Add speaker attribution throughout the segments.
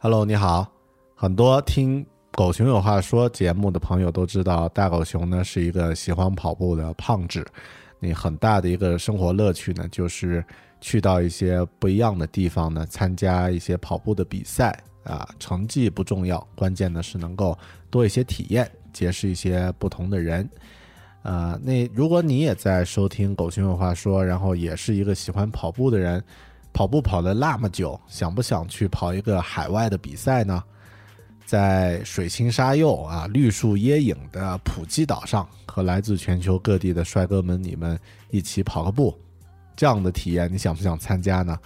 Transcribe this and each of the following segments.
Speaker 1: Hello，你好。很多听《狗熊有话说》节目的朋友都知道，大狗熊呢是一个喜欢跑步的胖子。你很大的一个生活乐趣呢，就是去到一些不一样的地方呢，参加一些跑步的比赛啊。成绩不重要，关键呢是能够多一些体验，结识一些不同的人。呃，那如果你也在收听《狗熊有话说》，然后也是一个喜欢跑步的人。跑步跑了那么久，想不想去跑一个海外的比赛呢？在水清沙幼啊、绿树椰影的普吉岛上，和来自全球各地的帅哥们你们一起跑个步，这样的体验你想不想参加呢？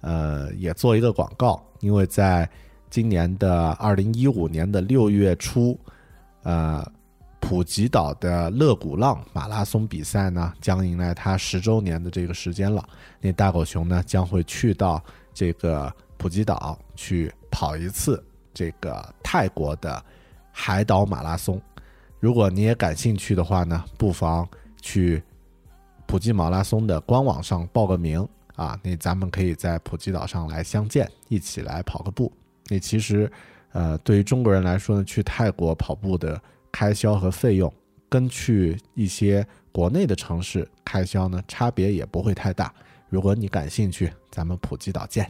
Speaker 1: 呃，也做一个广告，因为在今年的二零一五年的六月初，呃。普吉岛的勒古浪马拉松比赛呢，将迎来它十周年的这个时间了。那大狗熊呢，将会去到这个普吉岛去跑一次这个泰国的海岛马拉松。如果你也感兴趣的话呢，不妨去普吉马拉松的官网上报个名啊。那咱们可以在普吉岛上来相见，一起来跑个步。那其实，呃，对于中国人来说呢，去泰国跑步的。开销和费用跟去一些国内的城市开销呢，差别也不会太大。如果你感兴趣，咱们普吉岛见。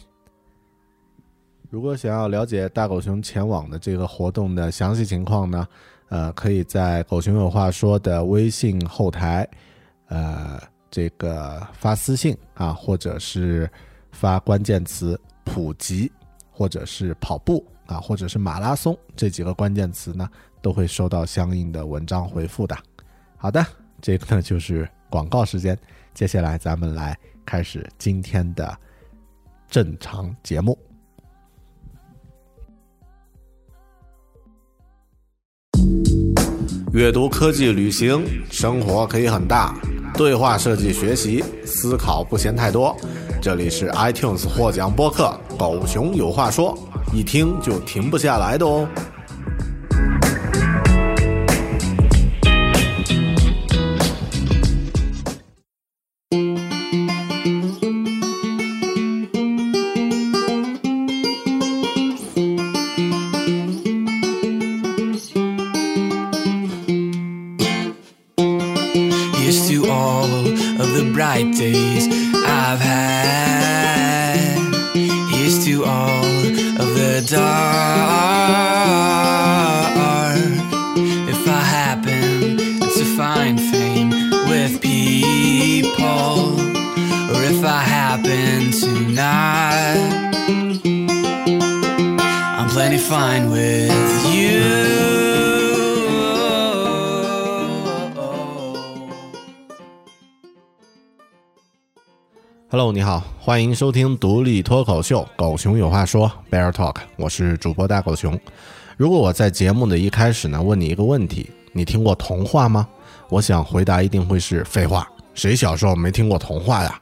Speaker 1: 如果想要了解大狗熊前往的这个活动的详细情况呢，呃，可以在狗熊有话说的微信后台，呃，这个发私信啊，或者是发关键词“普及”或者是跑步啊，或者是马拉松这几个关键词呢。都会收到相应的文章回复的。好的，这个呢就是广告时间。接下来咱们来开始今天的正常节目。阅读、科技、旅行，生活可以很大；对话设计、学习，思考不嫌太多。这里是 iTunes 获奖播客《狗熊有话说》，一听就停不下来的哦。Hello，你好，欢迎收听独立脱口秀《狗熊有话说》Bear Talk，我是主播大狗熊。如果我在节目的一开始呢，问你一个问题，你听过童话吗？我想回答一定会是废话，谁小时候没听过童话呀？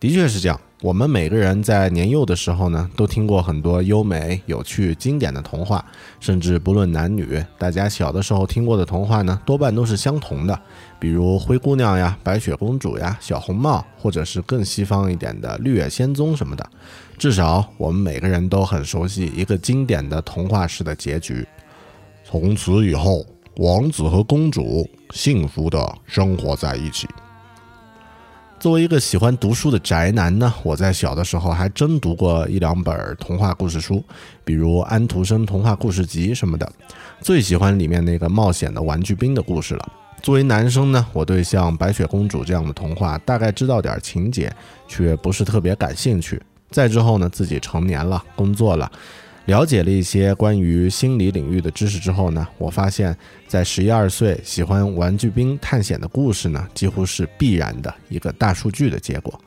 Speaker 1: 的确是这样。我们每个人在年幼的时候呢，都听过很多优美、有趣、经典的童话，甚至不论男女，大家小的时候听过的童话呢，多半都是相同的，比如灰姑娘呀、白雪公主呀、小红帽，或者是更西方一点的绿野仙踪什么的。至少我们每个人都很熟悉一个经典的童话式的结局：从此以后，王子和公主幸福的生活在一起。作为一个喜欢读书的宅男呢，我在小的时候还真读过一两本童话故事书，比如《安徒生童话故事集》什么的。最喜欢里面那个冒险的玩具兵的故事了。作为男生呢，我对像白雪公主这样的童话大概知道点情节，却不是特别感兴趣。再之后呢，自己成年了，工作了，了解了一些关于心理领域的知识之后呢，我发现，在十一二岁喜欢玩具兵探险的故事呢，几乎是必然的一个大数据的结果。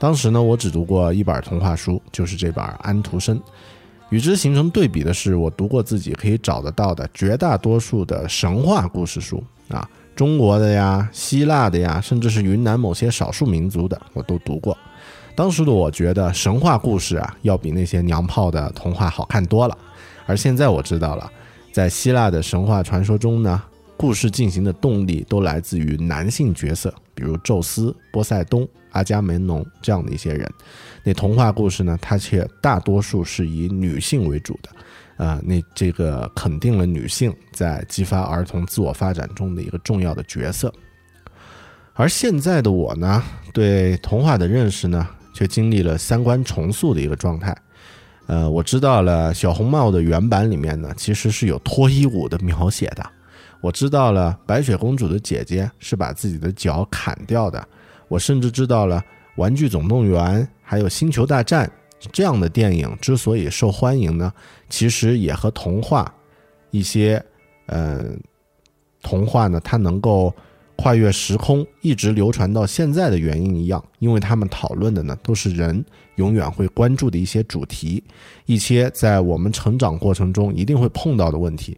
Speaker 1: 当时呢，我只读过一本童话书，就是这本《安徒生》。与之形成对比的是，我读过自己可以找得到的绝大多数的神话故事书啊，中国的呀、希腊的呀，甚至是云南某些少数民族的，我都读过。当时的我觉得神话故事啊，要比那些娘炮的童话好看多了。而现在我知道了，在希腊的神话传说中呢，故事进行的动力都来自于男性角色，比如宙斯、波塞冬、阿伽门农这样的一些人。那童话故事呢，它却大多数是以女性为主的，呃，那这个肯定了女性在激发儿童自我发展中的一个重要的角色。而现在的我呢，对童话的认识呢？却经历了三观重塑的一个状态，呃，我知道了小红帽的原版里面呢，其实是有脱衣舞的描写的。我知道了白雪公主的姐姐是把自己的脚砍掉的。我甚至知道了《玩具总动员》还有《星球大战》这样的电影之所以受欢迎呢，其实也和童话一些，呃，童话呢，它能够。跨越时空一直流传到现在的原因一样，因为他们讨论的呢都是人永远会关注的一些主题，一些在我们成长过程中一定会碰到的问题。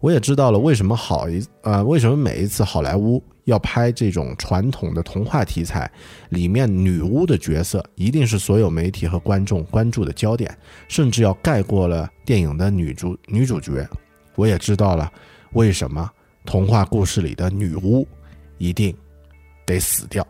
Speaker 1: 我也知道了为什么好一呃为什么每一次好莱坞要拍这种传统的童话题材，里面女巫的角色一定是所有媒体和观众关注的焦点，甚至要盖过了电影的女主女主角。我也知道了为什么童话故事里的女巫。一定得死掉。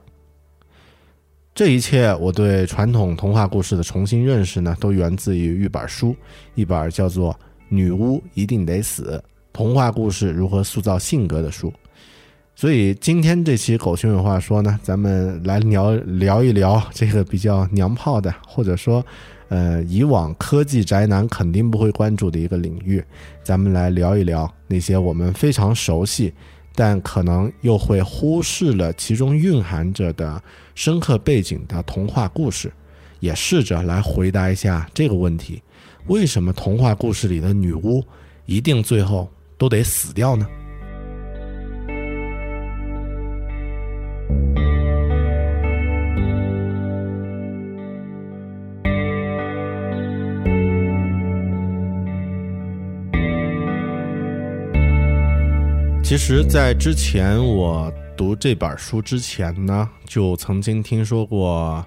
Speaker 1: 这一切，我对传统童话故事的重新认识呢，都源自于一本书，一本叫做《女巫一定得死：童话故事如何塑造性格》的书。所以，今天这期狗熊有话说呢，咱们来聊聊一聊这个比较娘炮的，或者说，呃，以往科技宅男肯定不会关注的一个领域。咱们来聊一聊那些我们非常熟悉。但可能又会忽视了其中蕴含着的深刻背景的童话故事，也试着来回答一下这个问题：为什么童话故事里的女巫一定最后都得死掉呢？其实，在之前我读这本书之前呢，就曾经听说过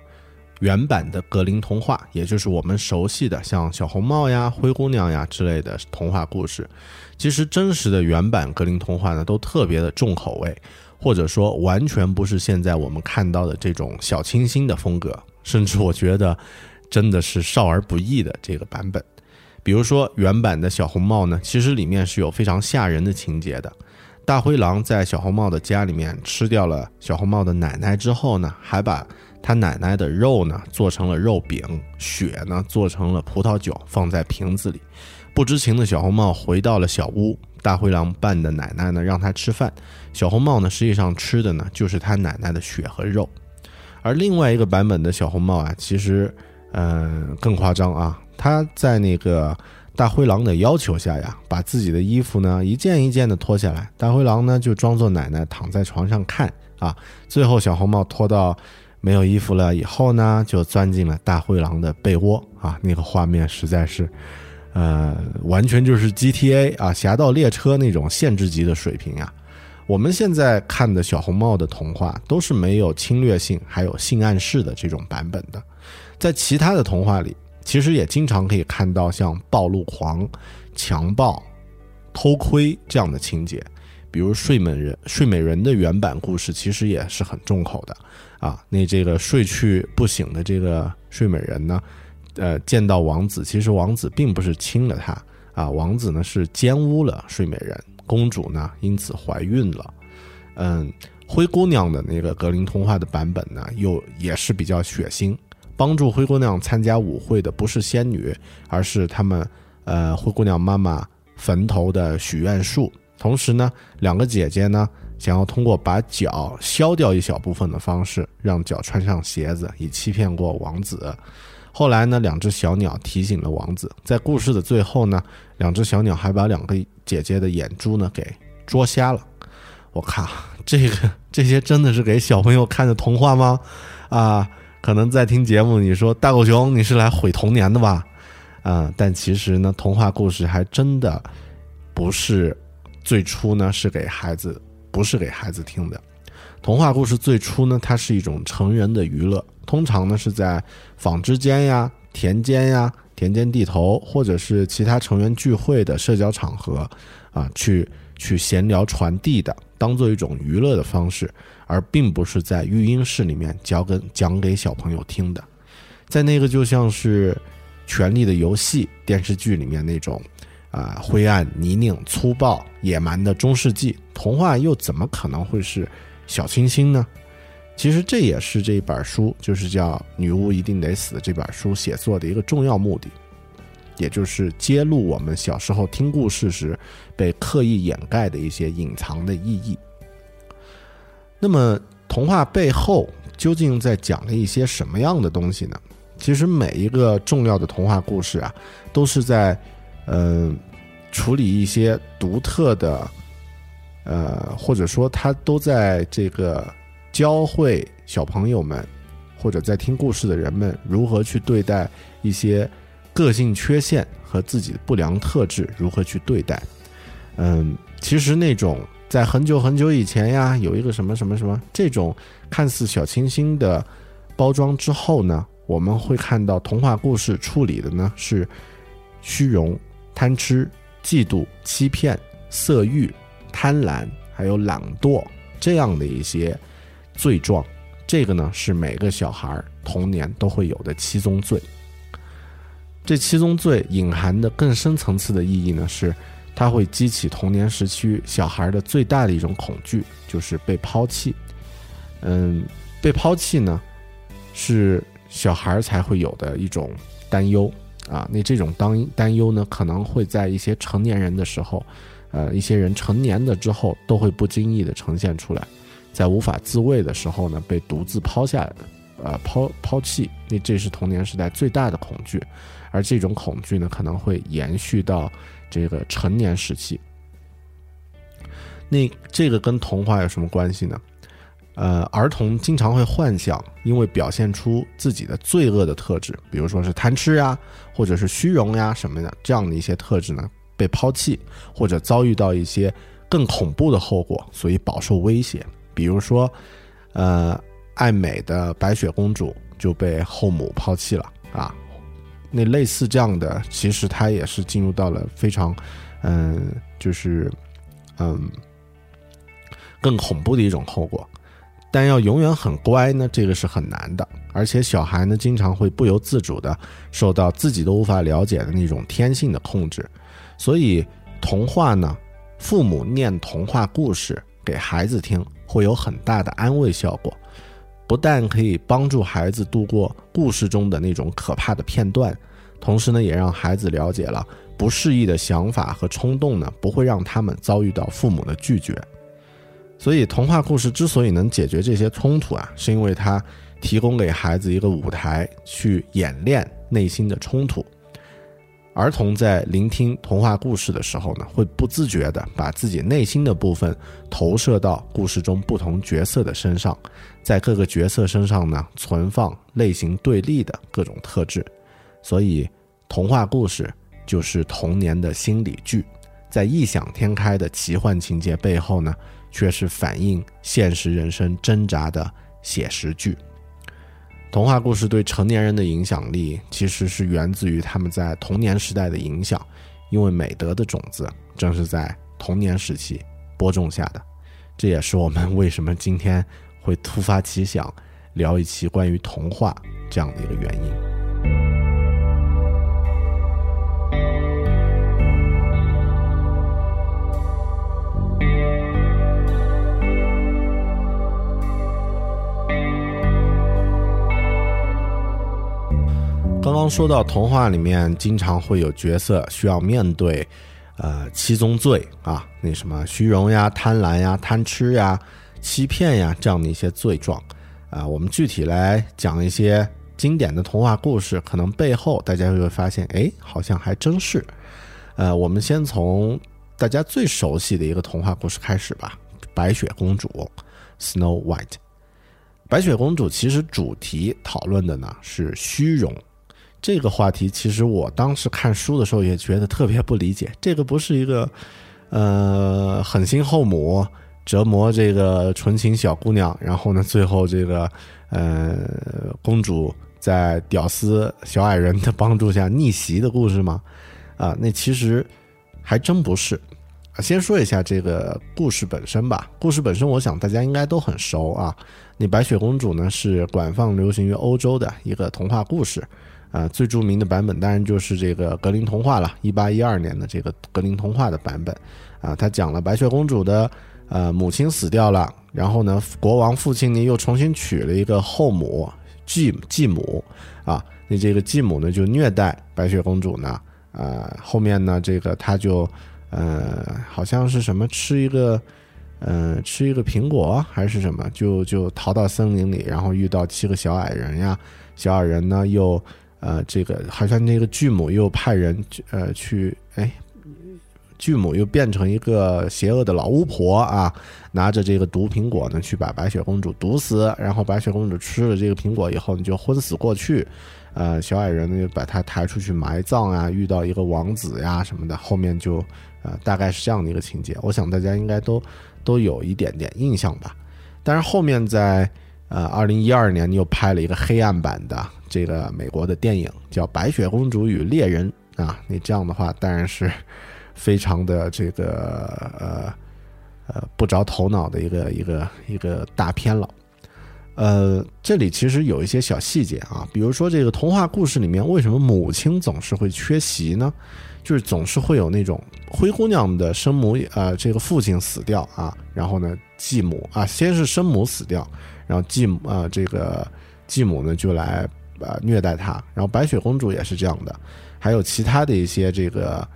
Speaker 1: 原版的格林童话，也就是我们熟悉的像小红帽呀、灰姑娘呀之类的童话故事。其实，真实的原版格林童话呢，都特别的重口味，或者说完全不是现在我们看到的这种小清新的风格，甚至我觉得真的是少儿不宜的这个版本。比如说，原版的小红帽呢，其实里面是有非常吓人的情节的。大灰狼在小红帽的家里面吃掉了小红帽的奶奶之后呢，还把他奶奶的肉呢做成了肉饼，血呢做成了葡萄酒，放在瓶子里。不知情的小红帽回到了小屋，大灰狼扮的奶奶呢让他吃饭，小红帽呢实际上吃的呢就是他奶奶的血和肉。而另外一个版本的小红帽啊，其实嗯更夸张啊，他在那个。大灰狼的要求下呀，把自己的衣服呢一件一件的脱下来。大灰狼呢就装作奶奶躺在床上看啊。最后小红帽脱到没有衣服了以后呢，就钻进了大灰狼的被窝啊。那个画面实在是，呃，完全就是 GTA 啊，侠盗猎车那种限制级的水平呀。我们现在看的小红帽的童话都是没有侵略性还有性暗示的这种版本的，在其他的童话里。其实也经常可以看到像暴露狂、强暴、偷窥这样的情节，比如睡美人睡美人的原版故事其实也是很重口的啊。那这个睡去不醒的这个睡美人呢，呃，见到王子，其实王子并不是亲了她啊，王子呢是奸污了睡美人，公主呢因此怀孕了。嗯，灰姑娘的那个格林童话的版本呢，又也是比较血腥。帮助灰姑娘参加舞会的不是仙女，而是他们，呃，灰姑娘妈妈坟头的许愿树。同时呢，两个姐姐呢，想要通过把脚削掉一小部分的方式，让脚穿上鞋子，以欺骗过王子。后来呢，两只小鸟提醒了王子，在故事的最后呢，两只小鸟还把两个姐姐的眼珠呢给捉瞎了。我靠，这个这些真的是给小朋友看的童话吗？啊，可能在听节目，你说大狗熊你是来毁童年的吧？啊，但其实呢，童话故事还真的不是最初呢是给孩子，不是给孩子听的。童话故事最初呢，它是一种成人的娱乐，通常呢是在纺织间呀、田间呀、田间地头，或者是其他成员聚会的社交场合，啊，去去闲聊传递的，当做一种娱乐的方式，而并不是在育婴室里面教跟讲给小朋友听的。在那个就像是《权力的游戏》电视剧里面那种，啊，灰暗、泥泞、粗暴、野蛮的中世纪童话，又怎么可能会是？小清新呢，其实这也是这一本书，就是叫《女巫一定得死》这本书写作的一个重要目的，也就是揭露我们小时候听故事时被刻意掩盖的一些隐藏的意义。那么，童话背后究竟在讲了一些什么样的东西呢？其实每一个重要的童话故事啊，都是在嗯处理一些独特的。呃，或者说他都在这个教会小朋友们，或者在听故事的人们如何去对待一些个性缺陷和自己的不良特质，如何去对待。嗯，其实那种在很久很久以前呀，有一个什么什么什么这种看似小清新的包装之后呢，我们会看到童话故事处理的呢是虚荣、贪吃、嫉妒、欺骗、色欲。贪婪，还有懒惰，这样的一些罪状，这个呢是每个小孩童年都会有的七宗罪。这七宗罪隐含的更深层次的意义呢，是它会激起童年时期小孩的最大的一种恐惧，就是被抛弃。嗯，被抛弃呢，是小孩才会有的一种担忧啊。那这种担担忧呢，可能会在一些成年人的时候。呃，一些人成年的之后都会不经意的呈现出来，在无法自卫的时候呢，被独自抛下，呃，抛抛弃，那这是童年时代最大的恐惧，而这种恐惧呢，可能会延续到这个成年时期。那这个跟童话有什么关系呢？呃，儿童经常会幻想，因为表现出自己的罪恶的特质，比如说是贪吃呀，或者是虚荣呀什么的，这样的一些特质呢。被抛弃，或者遭遇到一些更恐怖的后果，所以饱受威胁。比如说，呃，爱美的白雪公主就被后母抛弃了啊。那类似这样的，其实他也是进入到了非常，嗯，就是嗯，更恐怖的一种后果。但要永远很乖呢，这个是很难的。而且小孩呢，经常会不由自主的受到自己都无法了解的那种天性的控制。所以，童话呢，父母念童话故事给孩子听，会有很大的安慰效果。不但可以帮助孩子度过故事中的那种可怕的片段，同时呢，也让孩子了解了不适宜的想法和冲动呢，不会让他们遭遇到父母的拒绝。所以，童话故事之所以能解决这些冲突啊，是因为它提供给孩子一个舞台去演练内心的冲突。儿童在聆听童话故事的时候呢，会不自觉地把自己内心的部分投射到故事中不同角色的身上，在各个角色身上呢，存放类型对立的各种特质。所以，童话故事就是童年的心理剧，在异想天开的奇幻情节背后呢，却是反映现实人生挣扎的写实剧。童话故事对成年人的影响力，其实是源自于他们在童年时代的影响，因为美德的种子正是在童年时期播种下的。这也是我们为什么今天会突发奇想聊一期关于童话这样的一个原因。刚刚说到童话里面经常会有角色需要面对，呃七宗罪啊，那什么虚荣呀、贪婪呀、贪吃呀、欺骗呀这样的一些罪状，啊，我们具体来讲一些经典的童话故事，可能背后大家就会发现，哎，好像还真是。呃，我们先从大家最熟悉的一个童话故事开始吧，《白雪公主》（Snow White）。白雪公主其实主题讨论的呢是虚荣。这个话题其实我当时看书的时候也觉得特别不理解，这个不是一个呃狠心后母折磨这个纯情小姑娘，然后呢最后这个呃公主在屌丝小矮人的帮助下逆袭的故事吗？啊，那其实还真不是。先说一下这个故事本身吧。故事本身，我想大家应该都很熟啊。那白雪公主呢是广泛流行于欧洲的一个童话故事。啊，最著名的版本当然就是这个格林童话了，一八一二年的这个格林童话的版本。啊，他讲了白雪公主的呃母亲死掉了，然后呢，国王父亲呢又重新娶了一个后母继继母。啊，那这个继母呢就虐待白雪公主呢。呃，后面呢这个他就呃好像是什么吃一个呃吃一个苹果还是什么，就就逃到森林里，然后遇到七个小矮人呀，小矮人呢又。呃，这个好像那个巨母又派人呃去，哎，巨母又变成一个邪恶的老巫婆啊，拿着这个毒苹果呢，去把白雪公主毒死，然后白雪公主吃了这个苹果以后，你就昏死过去，呃，小矮人呢就把她抬出去埋葬啊，遇到一个王子呀什么的，后面就呃大概是这样的一个情节，我想大家应该都都有一点点印象吧，但是后面在。呃，二零一二年又拍了一个黑暗版的这个美国的电影，叫《白雪公主与猎人》啊。你这样的话，当然是非常的这个呃呃不着头脑的一个一个一个大片了。呃，这里其实有一些小细节啊，比如说这个童话故事里面，为什么母亲总是会缺席呢？就是总是会有那种灰姑娘的生母呃这个父亲死掉啊，然后呢继母啊，先是生母死掉。然后继母啊，这个继母呢就来呃虐待她，然后白雪公主也是这样的，还有其他的一些这个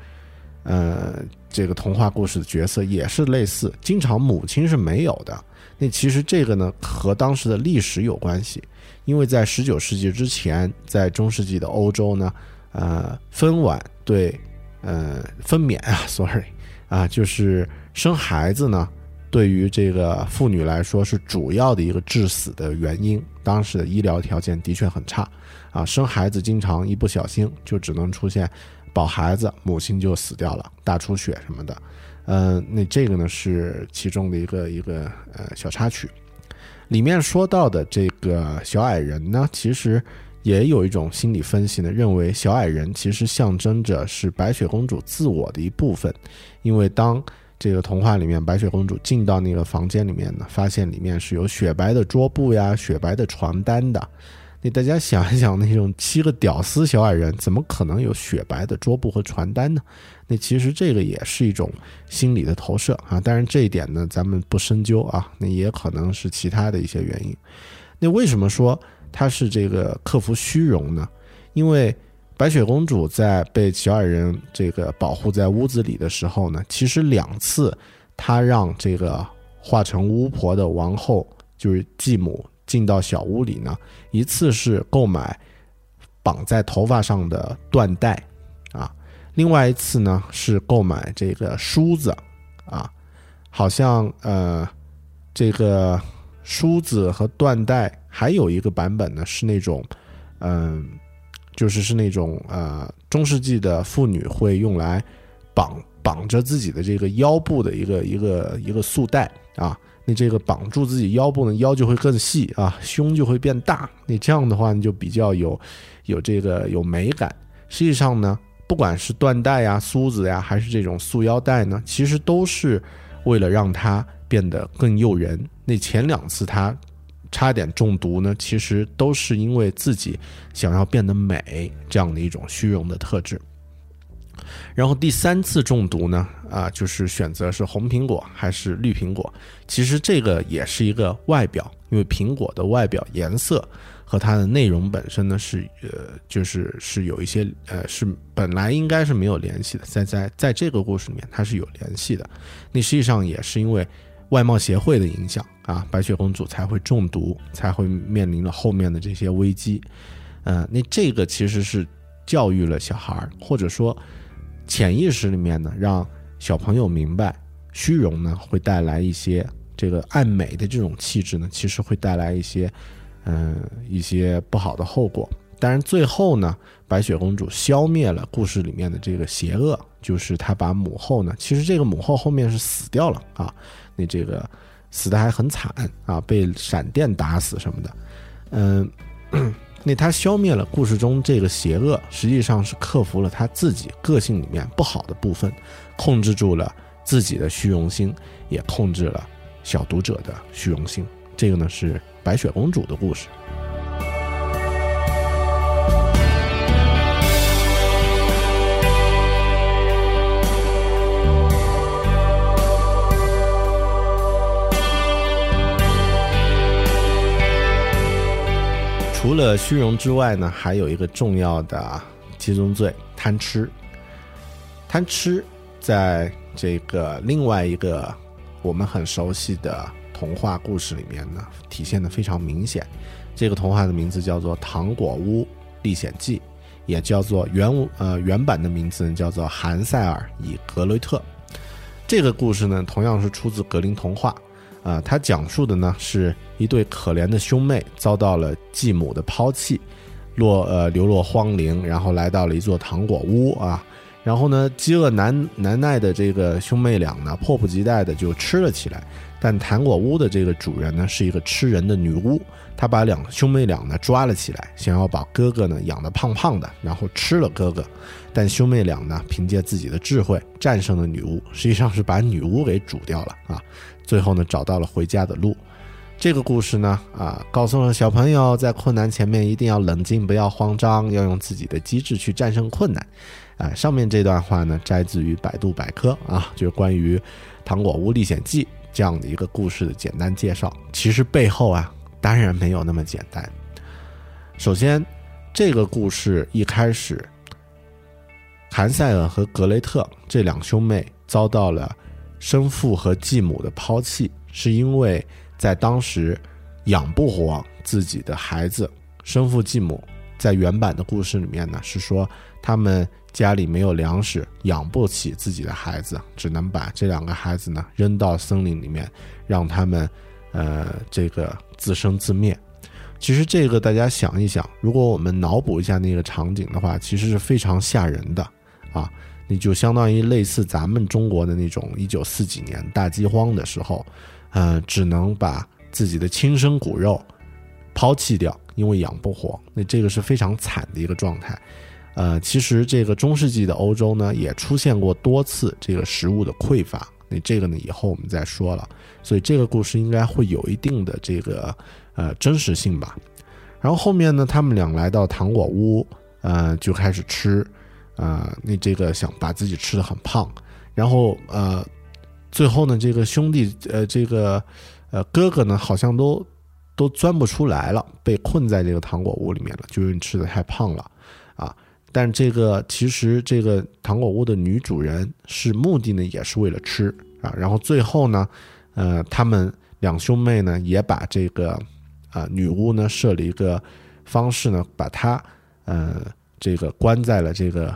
Speaker 1: 呃这个童话故事的角色也是类似，经常母亲是没有的。那其实这个呢和当时的历史有关系，因为在十九世纪之前，在中世纪的欧洲呢，呃分娩对呃分娩啊，sorry 啊，就是生孩子呢。对于这个妇女来说，是主要的一个致死的原因。当时的医疗条件的确很差，啊，生孩子经常一不小心就只能出现保孩子，母亲就死掉了，大出血什么的。嗯，那这个呢是其中的一个一个呃小插曲。里面说到的这个小矮人呢，其实也有一种心理分析呢，认为小矮人其实象征着是白雪公主自我的一部分，因为当这个童话里面，白雪公主进到那个房间里面呢，发现里面是有雪白的桌布呀、雪白的床单的。那大家想一想，那种七个屌丝小矮人，怎么可能有雪白的桌布和床单呢？那其实这个也是一种心理的投射啊。当然这一点呢，咱们不深究啊。那也可能是其他的一些原因。那为什么说他是这个克服虚荣呢？因为。白雪公主在被小矮人这个保护在屋子里的时候呢，其实两次，她让这个化成巫婆的王后，就是继母进到小屋里呢。一次是购买绑在头发上的缎带，啊，另外一次呢是购买这个梳子，啊，好像呃，这个梳子和缎带还有一个版本呢是那种，嗯。就是是那种呃中世纪的妇女会用来绑绑着自己的这个腰部的一个一个一个束带啊，那这个绑住自己腰部呢，腰就会更细啊，胸就会变大，你这样的话你就比较有有这个有美感。实际上呢，不管是缎带呀、梳子呀，还是这种束腰带呢，其实都是为了让它变得更诱人。那前两次它。差点中毒呢，其实都是因为自己想要变得美这样的一种虚荣的特质。然后第三次中毒呢，啊，就是选择是红苹果还是绿苹果。其实这个也是一个外表，因为苹果的外表颜色和它的内容本身呢是呃，就是是有一些呃，是本来应该是没有联系的，在在在这个故事里面它是有联系的。那实际上也是因为。外貌协会的影响啊，白雪公主才会中毒，才会面临了后面的这些危机。呃，那这个其实是教育了小孩儿，或者说潜意识里面呢，让小朋友明白，虚荣呢会带来一些这个爱美的这种气质呢，其实会带来一些嗯、一些不好的后果。当然，最后呢，白雪公主消灭了故事里面的这个邪恶，就是她把母后呢，其实这个母后后面是死掉了啊，那这个死的还很惨啊，被闪电打死什么的，嗯，那他消灭了故事中这个邪恶，实际上是克服了他自己个性里面不好的部分，控制住了自己的虚荣心，也控制了小读者的虚荣心。这个呢是白雪公主的故事。除了虚荣之外呢，还有一个重要的七宗罪——贪吃。贪吃在这个另外一个我们很熟悉的童话故事里面呢，体现的非常明显。这个童话的名字叫做《糖果屋历险记》，也叫做原呃原版的名字叫做《韩塞尔与格雷特》。这个故事呢，同样是出自格林童话。啊，它讲述的呢是一对可怜的兄妹遭到了继母的抛弃，落呃流落荒陵，然后来到了一座糖果屋啊，然后呢饥饿难难耐的这个兄妹俩呢迫不及待的就吃了起来，但糖果屋的这个主人呢是一个吃人的女巫，她把两兄妹俩呢抓了起来，想要把哥哥呢养得胖胖的，然后吃了哥哥，但兄妹俩呢凭借自己的智慧战胜了女巫，实际上是把女巫给煮掉了啊。最后呢，找到了回家的路。这个故事呢，啊，告诉了小朋友，在困难前面一定要冷静，不要慌张，要用自己的机智去战胜困难。啊，上面这段话呢，摘自于百度百科啊，就是关于《糖果屋历险记》这样的一个故事的简单介绍。其实背后啊，当然没有那么简单。首先，这个故事一开始，韩塞尔和格雷特这两兄妹遭到了。生父和继母的抛弃，是因为在当时养不活自己的孩子。生父继母在原版的故事里面呢，是说他们家里没有粮食，养不起自己的孩子，只能把这两个孩子呢扔到森林里面，让他们呃这个自生自灭。其实这个大家想一想，如果我们脑补一下那个场景的话，其实是非常吓人的啊。你就相当于类似咱们中国的那种一九四几年大饥荒的时候，呃，只能把自己的亲生骨肉抛弃掉，因为养不活。那这个是非常惨的一个状态。呃，其实这个中世纪的欧洲呢，也出现过多次这个食物的匮乏。那这个呢，以后我们再说了。所以这个故事应该会有一定的这个呃真实性吧。然后后面呢，他们俩来到糖果屋，呃，就开始吃。啊，那这个想把自己吃的很胖，然后呃，最后呢，这个兄弟呃，这个呃哥哥呢，好像都都钻不出来了，被困在这个糖果屋里面了，就因为吃的太胖了。但这个其实这个糖果屋的女主人是目的呢，也是为了吃啊。然后最后呢，呃，他们两兄妹呢，也把这个啊女巫呢设了一个方式呢，把她呃这个关在了这个。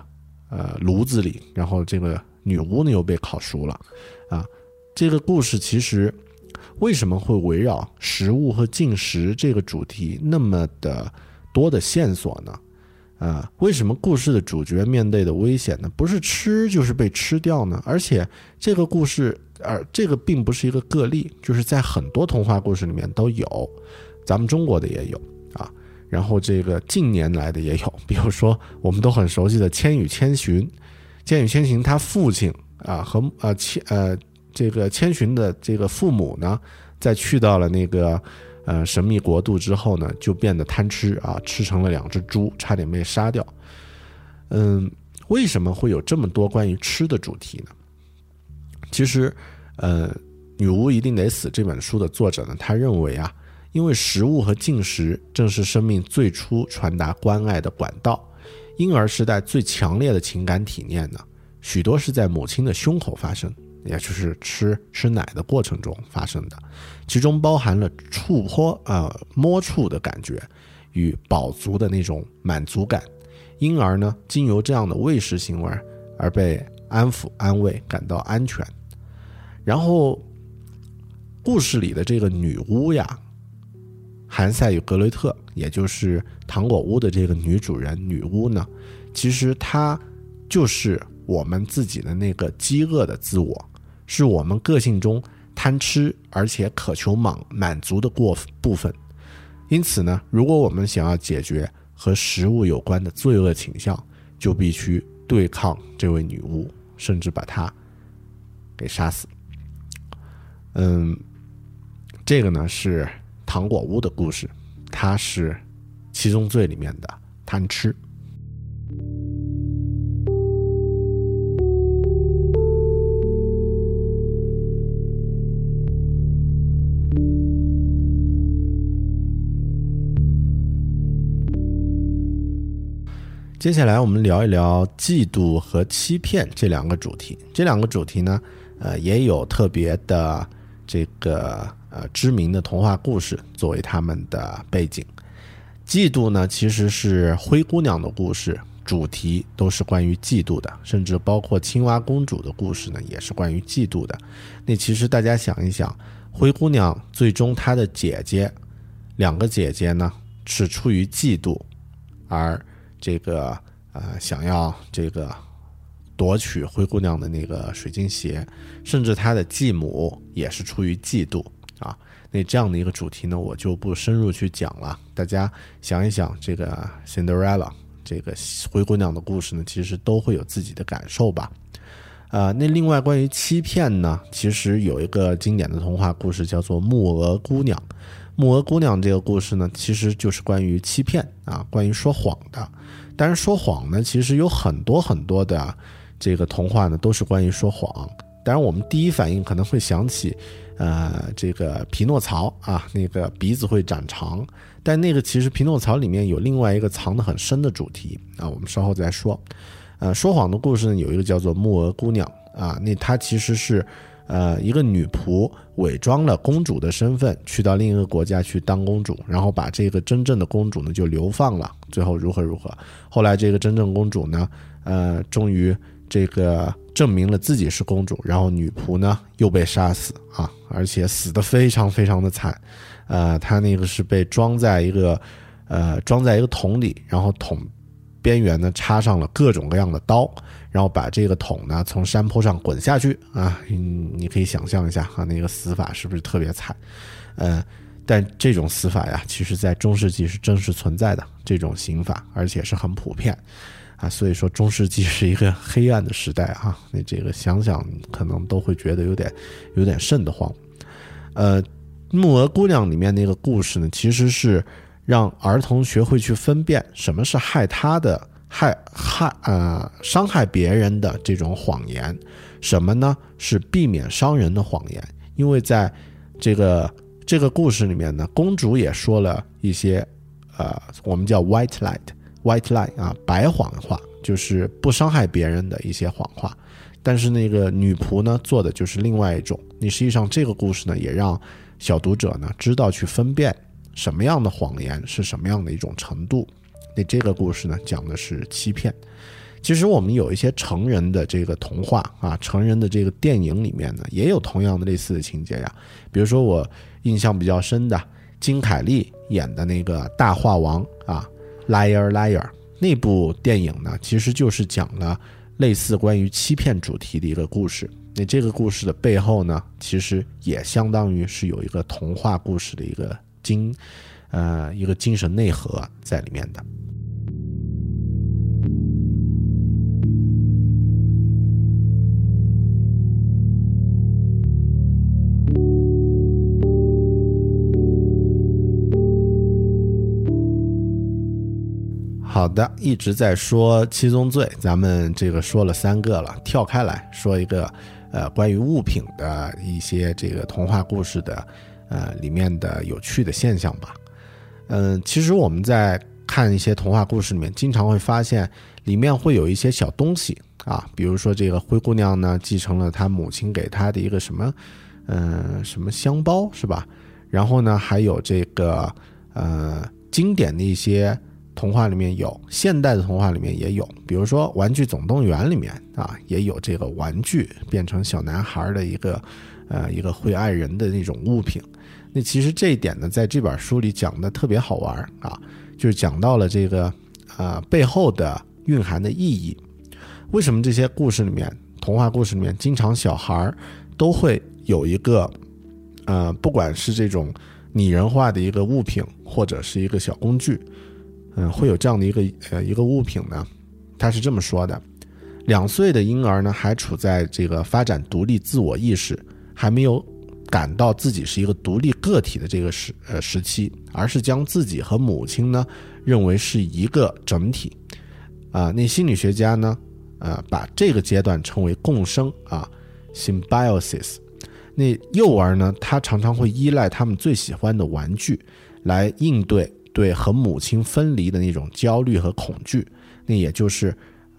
Speaker 1: 呃，炉子里，然后这个女巫呢又被烤熟了，啊，这个故事其实为什么会围绕食物和进食这个主题那么的多的线索呢？啊，为什么故事的主角面对的危险呢？不是吃就是被吃掉呢？而且这个故事，而这个并不是一个个例，就是在很多童话故事里面都有，咱们中国的也有啊。然后这个近年来的也有，比如说我们都很熟悉的《千与千寻》，《千与千寻》他父亲啊和呃千呃这个千寻的这个父母呢，在去到了那个呃神秘国度之后呢，就变得贪吃啊，吃成了两只猪，差点被杀掉。嗯，为什么会有这么多关于吃的主题呢？其实，呃，《女巫一定得死》这本书的作者呢，他认为啊。因为食物和进食正是生命最初传达关爱的管道，婴儿时代最强烈的情感体验呢，许多是在母亲的胸口发生，也就是吃吃奶的过程中发生的，其中包含了触摸啊摸触的感觉，与饱足的那种满足感，因而呢，经由这样的喂食行为而被安抚、安慰，感到安全。然后，故事里的这个女巫呀，韩塞与格雷特，也就是糖果屋的这个女主人女巫呢，其实她就是我们自己的那个饥饿的自我，是我们个性中贪吃而且渴求满满足的过部分。因此呢，如果我们想要解决和食物有关的罪恶倾向，就必须对抗这位女巫，甚至把她给杀死。嗯，这个呢是糖果屋的故事，它是七宗罪里面的贪吃。接下来我们聊一聊嫉妒和欺骗这两个主题。这两个主题呢，呃，也有特别的这个呃知名的童话故事作为他们的背景。嫉妒呢，其实是灰姑娘的故事，主题都是关于嫉妒的，甚至包括青蛙公主的故事呢，也是关于嫉妒的。那其实大家想一想，灰姑娘最终她的姐姐，两个姐姐呢，是出于嫉妒而。这个呃，想要这个夺取灰姑娘的那个水晶鞋，甚至她的继母也是出于嫉妒啊。那这样的一个主题呢，我就不深入去讲了。大家想一想，这个 Cinderella 这个灰姑娘的故事呢，其实都会有自己的感受吧。呃，那另外关于欺骗呢，其实有一个经典的童话故事叫做《木鹅姑娘》。木鹅姑娘这个故事呢，其实就是关于欺骗啊，关于说谎的。但是说谎呢，其实有很多很多的这个童话呢，都是关于说谎。当然，我们第一反应可能会想起，呃，这个匹诺曹啊，那个鼻子会长长。但那个其实匹诺曹里面有另外一个藏得很深的主题啊，我们稍后再说。呃，说谎的故事呢，有一个叫做木鹅姑娘啊，那她其实是。呃，一个女仆伪装了公主的身份，去到另一个国家去当公主，然后把这个真正的公主呢就流放了。最后如何如何？后来这个真正公主呢，呃，终于这个证明了自己是公主，然后女仆呢又被杀死啊，而且死的非常非常的惨。呃，她那个是被装在一个呃装在一个桶里，然后桶边缘呢插上了各种各样的刀。然后把这个桶呢从山坡上滚下去啊，嗯，你可以想象一下啊，那个死法是不是特别惨？呃，但这种死法呀，其实在中世纪是真实存在的这种刑法，而且是很普遍啊。所以说中世纪是一个黑暗的时代啊。那这个想想可能都会觉得有点有点瘆得慌。呃，木鹅姑娘里面那个故事呢，其实是让儿童学会去分辨什么是害他的。害害呃伤害别人的这种谎言，什么呢？是避免伤人的谎言。因为在这个这个故事里面呢，公主也说了一些呃，我们叫 white lie，white lie 啊，白谎话，就是不伤害别人的一些谎话。但是那个女仆呢，做的就是另外一种。你实际上这个故事呢，也让小读者呢知道去分辨什么样的谎言是什么样的一种程度。那这个故事呢，讲的是欺骗。其实我们有一些成人的这个童话啊，成人的这个电影里面呢，也有同样的类似的情节呀。比如说我印象比较深的金凯利演的那个《大话王》啊，《Liar Liar》那部电影呢，其实就是讲了类似关于欺骗主题的一个故事。那这个故事的背后呢，其实也相当于是有一个童话故事的一个精，呃，一个精神内核在里面的。好的，一直在说七宗罪，咱们这个说了三个了，跳开来说一个，呃，关于物品的一些这个童话故事的，呃，里面的有趣的现象吧。嗯，其实我们在看一些童话故事里面，经常会发现里面会有一些小东西啊，比如说这个灰姑娘呢，继承了她母亲给她的一个什么，嗯，什么香包是吧？然后呢，还有这个，呃。经典的一些童话里面有，现代的童话里面也有，比如说《玩具总动员》里面啊，也有这个玩具变成小男孩的一个呃一个会爱人的那种物品。那其实这一点呢，在这本书里讲的特别好玩啊，就是讲到了这个呃背后的蕴含的意义。为什么这些故事里面，童话故事里面，经常小孩儿都会有一个呃，不管是这种拟人化的一个物品，或者是一个小工具，嗯，会有这样的一个呃一个物品呢？他是这么说的：两岁的婴儿呢，还处在这个发展独立自我意识，还没有。感到自己是一个独立个体的这个时呃时期，而是将自己和母亲呢认为是一个整体，啊，那心理学家呢，呃，把这个阶段称为共生啊，symbiosis。那幼儿呢，他常常会依赖他们最喜欢的玩具来应对对和母亲分离的那种焦虑和恐惧。那也就是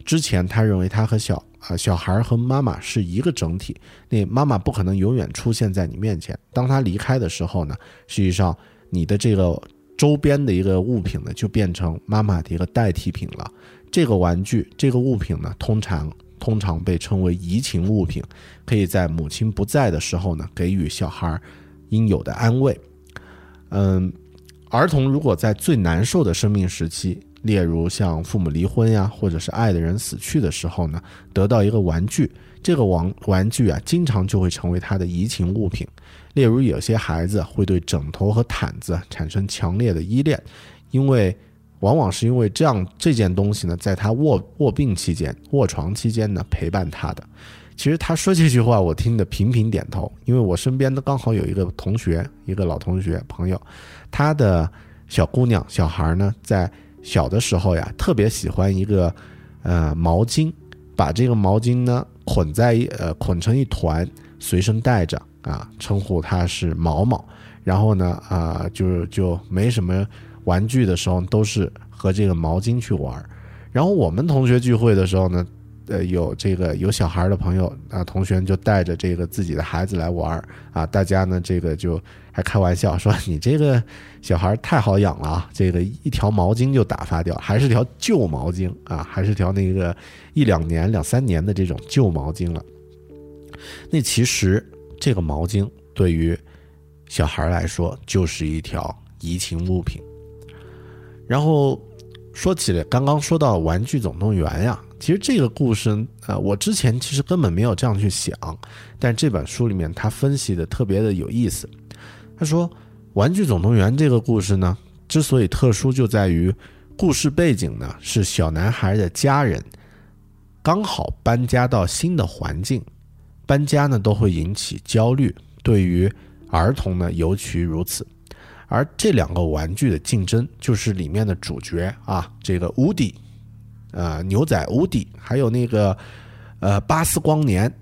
Speaker 1: 之前他认为他和小。啊，小孩和妈妈是一个整体，那妈妈不可能永远出现在你面前。当他离开的时候呢，实际上你的这个周边的一个物品呢，就变成妈妈的一个代替品了。这个玩具，这个物品呢，通常通常被称为移情物品，可以在母亲不在的时候呢，给予小孩应有的安慰。嗯，儿童如果在最难受的生命时期。例如像父母离婚呀，或者是爱的人死去的时候呢，得到一个玩具，这个玩玩具啊，经常就会成为他的移情物品。例如有些孩子会对枕头和毯子产生强烈的依恋，因为往往是因为这样这件东西呢，在他卧卧病期间、卧床期间呢陪伴他的。其实他说这句话，我听得频频点头，因为我身边的刚好有一个同学，一个老同学朋友，他的小姑娘、小孩呢，在。小的时候呀，特别喜欢一个，呃，毛巾，把这个毛巾呢捆在一呃捆成一团，随身带着啊，称呼它是毛毛。然后呢，啊，就是就没什么玩具的时候，都是和这个毛巾去玩。然后我们同学聚会的时候呢。呃，有这个有小孩的朋友啊，同学就带着这个自己的孩子来玩啊，大家呢这个就还开玩笑说你这个小孩太好养了啊，这个一条毛巾就打发掉，还是条旧毛巾啊，还是条那个一两年、两三年的这种旧毛巾了。那其实这个毛巾对于小孩来说就是一条移情物品。然后说起来，刚刚说到《玩具总动员》呀。其实这个故事，呃，我之前其实根本没有这样去想，但这本书里面他分析的特别的有意思。他说，《玩具总动员》这个故事呢，之所以特殊，就在于故事背景呢是小男孩的家人刚好搬家到新的环境，搬家呢都会引起焦虑，对于儿童呢尤其如此。而这两个玩具的竞争，就是里面的主角啊，这个乌迪。呃，牛仔乌迪，还有那个，呃，巴斯光年，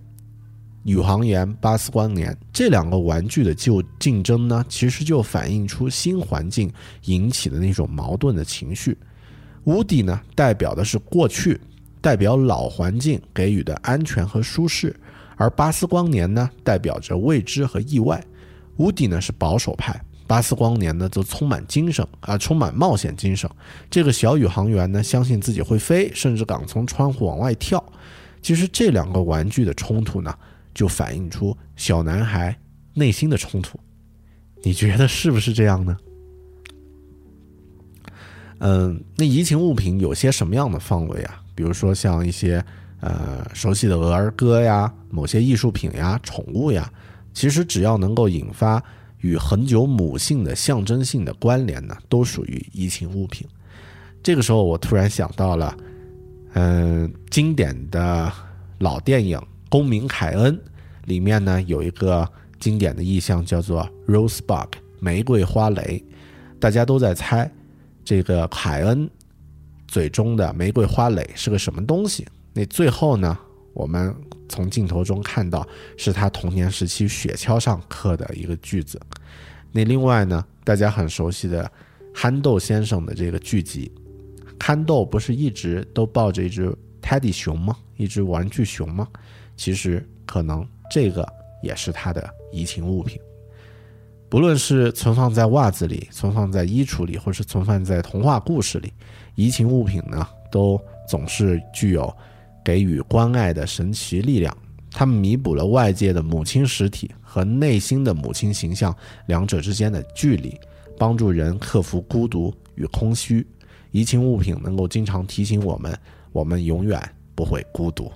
Speaker 1: 宇航员巴斯光年，这两个玩具的就竞争呢，其实就反映出新环境引起的那种矛盾的情绪。乌迪呢，代表的是过去，代表老环境给予的安全和舒适，而巴斯光年呢，代表着未知和意外。乌迪呢，是保守派。巴斯光年呢，则充满精神啊，充满冒险精神。这个小宇航员呢，相信自己会飞，甚至敢从窗户往外跳。其实这两个玩具的冲突呢，就反映出小男孩内心的冲突。你觉得是不是这样呢？嗯，那移情物品有些什么样的范围啊？比如说像一些呃熟悉的儿歌呀，某些艺术品呀，宠物呀，其实只要能够引发。与恒久母性的象征性的关联呢，都属于移情物品。这个时候，我突然想到了，嗯，经典的老电影《公民凯恩》里面呢，有一个经典的意象叫做 Rosebud 玫瑰花蕾。大家都在猜，这个凯恩嘴中的玫瑰花蕾是个什么东西？那最后呢，我们。从镜头中看到，是他童年时期雪橇上刻的一个句子。那另外呢，大家很熟悉的憨豆先生的这个剧集，憨豆不是一直都抱着一只泰迪熊吗？一只玩具熊吗？其实可能这个也是他的移情物品。不论是存放在袜子里、存放在衣橱里，或是存放在童话故事里，移情物品呢，都总是具有给予关爱的神奇力量。它们弥补了外界的母亲实体和内心的母亲形象两者之间的距离，帮助人克服孤独与空虚。移情物品能够经常提醒我们，我们永远不会孤独。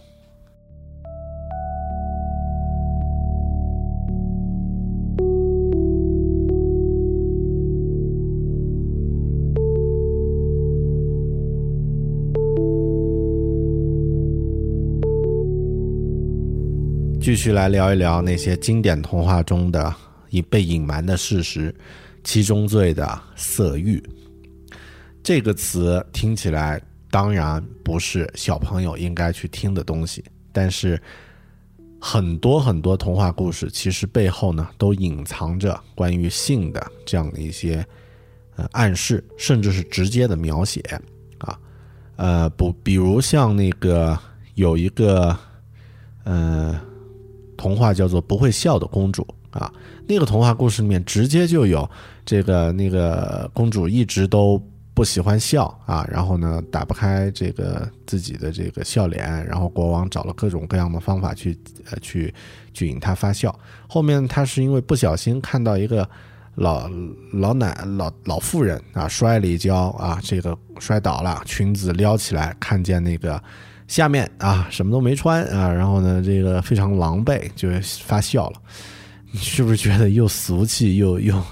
Speaker 1: 继续来聊一聊那些经典童话中的已被隐瞒的事实，七宗罪的色欲。这个词听起来当然不是小朋友应该去听的东西，但是很多很多童话故事其实背后呢都隐藏着关于性的这样的一些呃暗示，甚至是直接的描写啊，呃不，比如像那个有一个呃。童话叫做《不会笑的公主》啊，那个童话故事里面直接就有这个那个公主一直都不喜欢笑啊，然后呢打不开这个自己的这个笑脸，然后国王找了各种各样的方法去呃去去引她发笑。后面她是因为不小心看到一个老老奶老老妇人啊摔了一跤啊，这个摔倒了，裙子撩起来，看见那个。下面啊，什么都没穿啊，然后呢，这个非常狼狈，就发笑了。你是不是觉得又俗气又又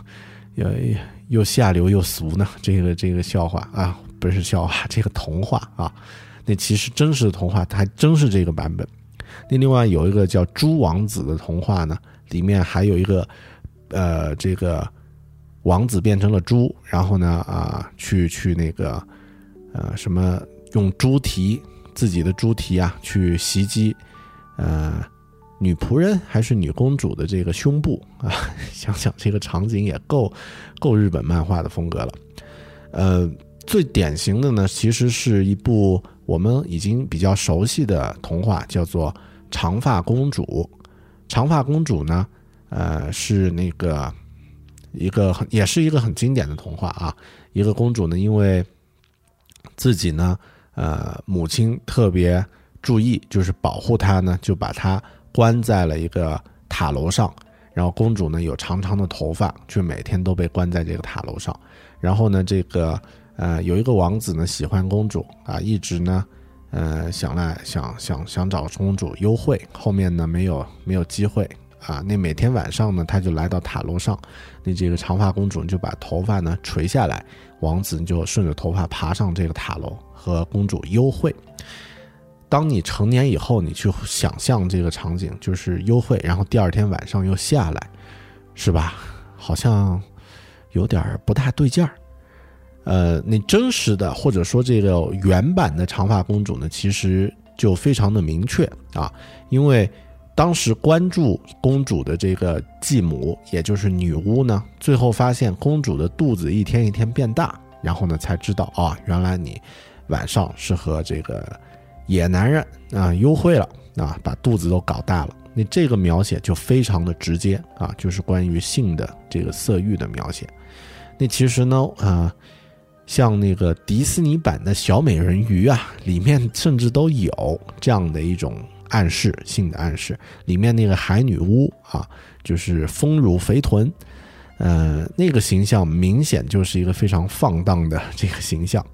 Speaker 1: 又又下流又俗呢？这个这个笑话啊，不是笑话，这个童话啊，那其实真实的童话，它还真是这个版本。那另外有一个叫《猪王子》的童话呢，里面还有一个呃，这个王子变成了猪，然后呢啊，去去那个呃什么用猪蹄。自己的猪蹄啊，去袭击，呃，女仆人还是女公主的这个胸部啊，想想这个场景也够够日本漫画的风格了。呃，最典型的呢，其实是一部我们已经比较熟悉的童话，叫做《长发公主》。长发公主呢，呃，是那个一个很也是一个很经典的童话啊。一个公主呢，因为自己呢。呃，母亲特别注意，就是保护她呢，就把她关在了一个塔楼上。然后公主呢有长长的头发，却每天都被关在这个塔楼上。然后呢，这个呃有一个王子呢喜欢公主啊，一直呢呃想来想想想找公主幽会，后面呢没有没有机会啊。那每天晚上呢，他就来到塔楼上，那这个长发公主就把头发呢垂下来，王子就顺着头发爬上这个塔楼。和公主幽会。当你成年以后，你去想象这个场景，就是幽会，然后第二天晚上又下来，是吧？好像有点不大对劲儿。呃，那真实的或者说这个原版的长发公主呢，其实就非常的明确啊，因为当时关注公主的这个继母，也就是女巫呢，最后发现公主的肚子一天一天变大，然后呢才知道啊，原来你。晚上是和这个野男人啊幽会了啊，把肚子都搞大了。那这个描写就非常的直接啊，就是关于性的这个色欲的描写。那其实呢，啊，像那个迪士尼版的小美人鱼啊，里面甚至都有这样的一种暗示，性的暗示。里面那个海女巫啊，就是丰乳肥臀，呃，那个形象明显就是一个非常放荡的这个形象。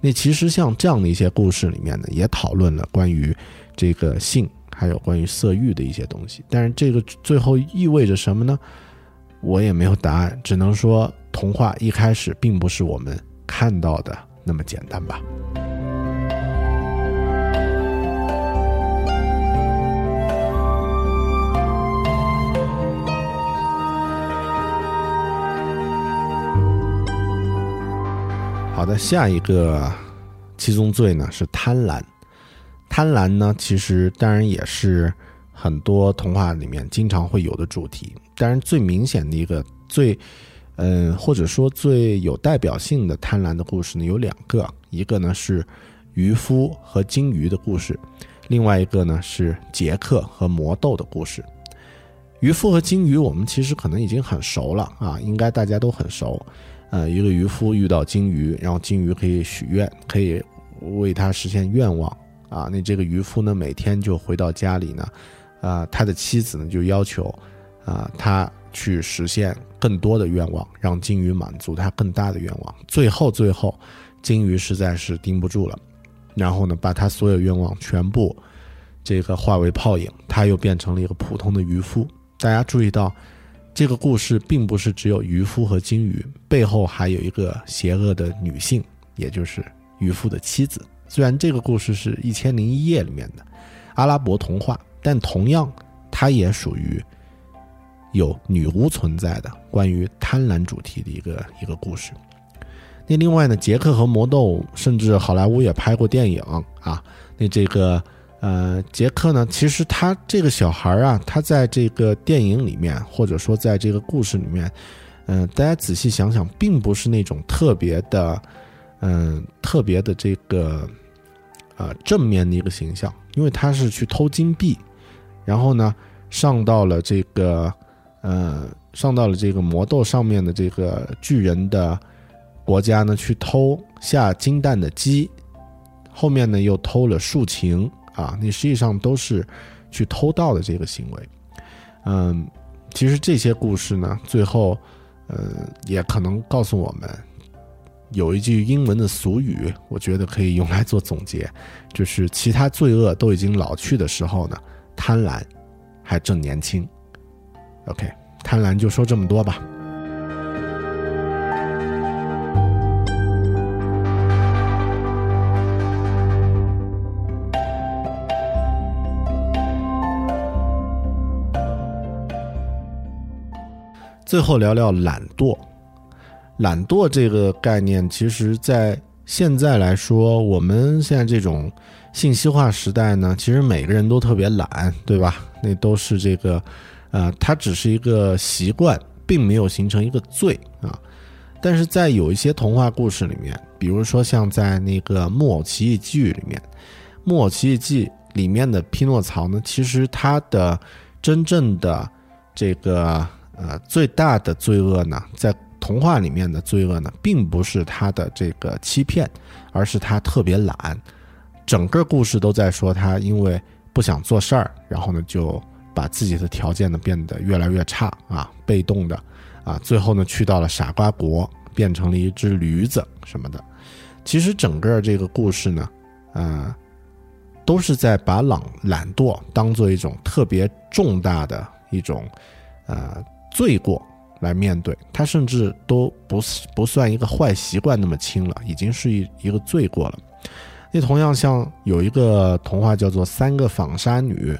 Speaker 1: 那其实像这样的一些故事里面呢，也讨论了关于这个性，还有关于色欲的一些东西。但是这个最后意味着什么呢？我也没有答案，只能说童话一开始并不是我们看到的那么简单吧。好的，下一个七宗罪呢是贪婪。贪婪呢，其实当然也是很多童话里面经常会有的主题。当然，最明显的一个最，嗯，或者说最有代表性的贪婪的故事呢，有两个。一个呢是渔夫和鲸鱼的故事，另外一个呢是杰克和魔豆的故事。渔夫和鲸鱼，我们其实可能已经很熟了啊，应该大家都很熟。呃，一个渔夫遇到鲸鱼，然后鲸鱼可以许愿，可以为他实现愿望啊。那这个渔夫呢，每天就回到家里呢，啊，他的妻子呢就要求啊他去实现更多的愿望，让鲸鱼满足他更大的愿望。最后，最后，鲸鱼实在是盯不住了，然后呢，把他所有愿望全部这个化为泡影，他又变成了一个普通的渔夫。大家注意到。这个故事并不是只有渔夫和鲸鱼，背后还有一个邪恶的女性，也就是渔夫的妻子。虽然这个故事是一千零一夜里面的阿拉伯童话，但同样它也属于有女巫存在的关于贪婪主题的一个一个故事。那另外呢，杰克和魔豆，甚至好莱坞也拍过电影啊。那这个。呃，杰克呢？其实他这个小孩啊，他在这个电影里面，或者说在这个故事里面，嗯，大家仔细想想，并不是那种特别的，嗯，特别的这个，呃，正面的一个形象，因为他是去偷金币，然后呢，上到了这个，呃，上到了这个魔豆上面的这个巨人的国家呢，去偷下金蛋的鸡，后面呢又偷了竖琴。啊，你实际上都是去偷盗的这个行为，嗯，其实这些故事呢，最后，呃，也可能告诉我们，有一句英文的俗语，我觉得可以用来做总结，就是其他罪恶都已经老去的时候呢，贪婪还正年轻。OK，贪婪就说这么多吧。最后聊聊懒惰。懒惰这个概念，其实在现在来说，我们现在这种信息化时代呢，其实每个人都特别懒，对吧？那都是这个，呃，它只是一个习惯，并没有形成一个罪啊。但是在有一些童话故事里面，比如说像在那个《木偶奇遇记》里面，《木偶奇遇记》里面的匹诺曹呢，其实他的真正的这个。呃，最大的罪恶呢，在童话里面的罪恶呢，并不是他的这个欺骗，而是他特别懒。整个故事都在说他因为不想做事儿，然后呢就把自己的条件呢变得越来越差啊，被动的啊，最后呢去到了傻瓜国，变成了一只驴子什么的。其实整个这个故事呢，呃，都是在把懒懒惰当做一种特别重大的一种呃。罪过来面对他，甚至都不不算一个坏习惯那么轻了，已经是一一个罪过了。那同样像有一个童话叫做《三个纺纱女》，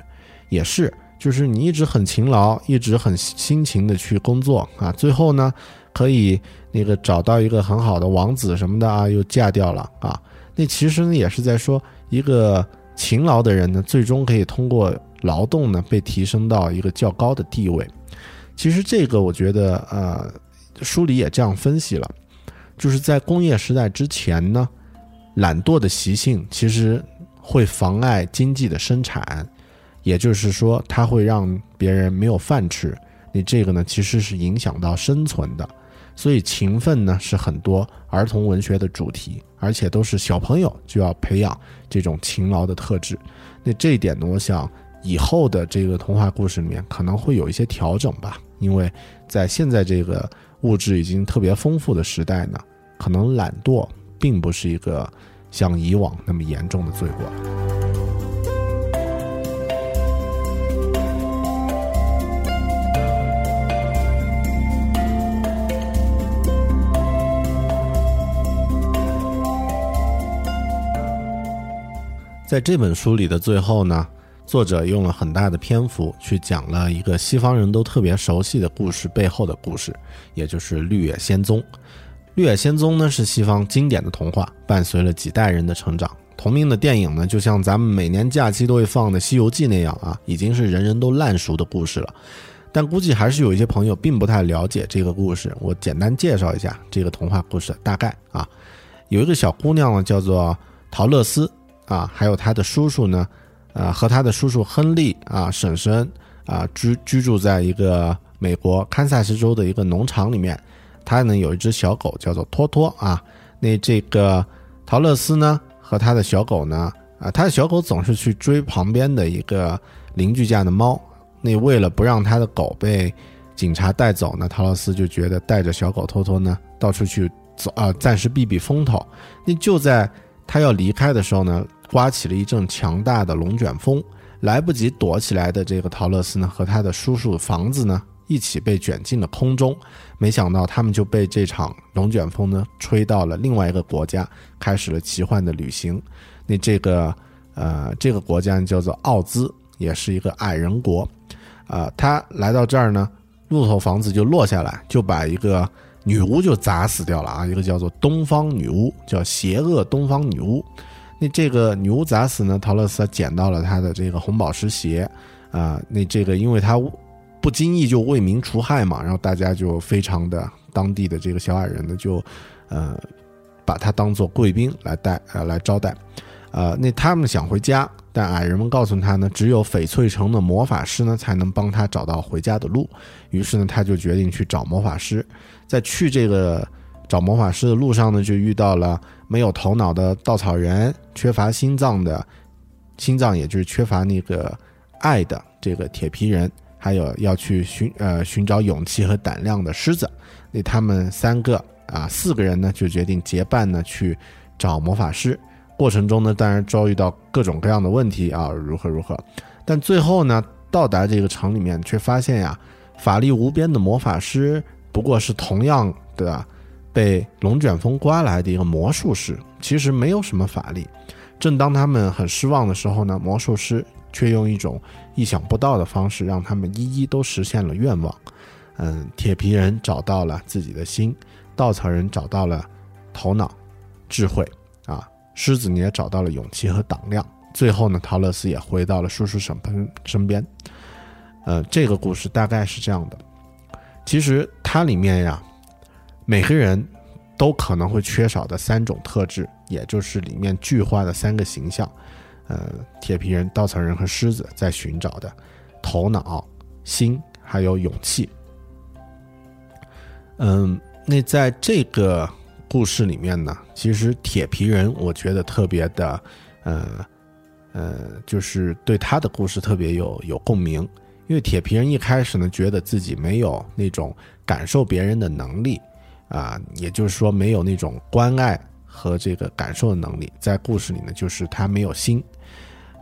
Speaker 1: 也是，就是你一直很勤劳，一直很辛勤的去工作啊，最后呢可以那个找到一个很好的王子什么的啊，又嫁掉了啊。那其实呢也是在说，一个勤劳的人呢，最终可以通过劳动呢被提升到一个较高的地位。其实这个我觉得，呃，书里也这样分析了，就是在工业时代之前呢，懒惰的习性其实会妨碍经济的生产，也就是说，它会让别人没有饭吃。你这个呢，其实是影响到生存的。所以勤奋呢，是很多儿童文学的主题，而且都是小朋友就要培养这种勤劳的特质。那这一点呢，我想。以后的这个童话故事里面可能会有一些调整吧，因为在现在这个物质已经特别丰富的时代呢，可能懒惰并不是一个像以往那么严重的罪过。在这本书里的最后呢？作者用了很大的篇幅去讲了一个西方人都特别熟悉的故事背后的故事，也就是《绿野仙踪》。《绿野仙踪》呢是西方经典的童话，伴随了几代人的成长。同名的电影呢，就像咱们每年假期都会放的《西游记》那样啊，已经是人人都烂熟的故事了。但估计还是有一些朋友并不太了解这个故事，我简单介绍一下这个童话故事大概啊。有一个小姑娘呢，叫做陶乐斯啊，还有她的叔叔呢。呃，和他的叔叔亨利啊、婶婶啊，居居住在一个美国堪萨斯州的一个农场里面。他呢有一只小狗叫做托托啊。那这个陶乐斯呢和他的小狗呢啊，他的小狗总是去追旁边的一个邻居家的猫。那为了不让他的狗被警察带走呢，陶乐斯就觉得带着小狗托托呢到处去走啊，暂时避避风头。那就在他要离开的时候呢，刮起了一阵强大的龙卷风。来不及躲起来的这个陶乐斯呢，和他的叔叔房子呢一起被卷进了空中。没想到他们就被这场龙卷风呢吹到了另外一个国家，开始了奇幻的旅行。那这个呃，这个国家叫做奥兹，也是一个矮人国。啊，他来到这儿呢，木头房子就落下来，就把一个女巫就砸死掉了啊！一个叫做东方女巫，叫邪恶东方女巫。那这个女巫砸死呢？陶乐斯捡到了他的这个红宝石鞋，啊，那这个因为他不经意就为民除害嘛，然后大家就非常的当地的这个小矮人呢，就呃把他当做贵宾来带呃来招待，呃，那他们想回家，但矮人们告诉他呢，只有翡翠城的魔法师呢才能帮他找到回家的路，于是呢，他就决定去找魔法师，在去这个。找魔法师的路上呢，就遇到了没有头脑的稻草人，缺乏心脏的，心脏也就是缺乏那个爱的这个铁皮人，还有要去寻呃寻找勇气和胆量的狮子。那他们三个啊四个人呢，就决定结伴呢去找魔法师。过程中呢，当然遭遇到各种各样的问题啊，如何如何。但最后呢，到达这个城里面，却发现呀，法力无边的魔法师不过是同样的。被龙卷风刮来的一个魔术师，其实没有什么法力。正当他们很失望的时候呢，魔术师却用一种意想不到的方式，让他们一一都实现了愿望。嗯，铁皮人找到了自己的心，稻草人找到了头脑、智慧啊，狮子也找到了勇气和胆量。最后呢，陶乐斯也回到了叔叔沈喷身边。呃，这个故事大概是这样的。其实它里面呀。每个人都可能会缺少的三种特质，也就是里面具化的三个形象，呃，铁皮人、稻草人和狮子在寻找的头脑、心还有勇气。嗯，那在这个故事里面呢，其实铁皮人我觉得特别的，呃呃，就是对他的故事特别有有共鸣，因为铁皮人一开始呢，觉得自己没有那种感受别人的能力。啊，也就是说，没有那种关爱和这个感受的能力，在故事里呢，就是他没有心，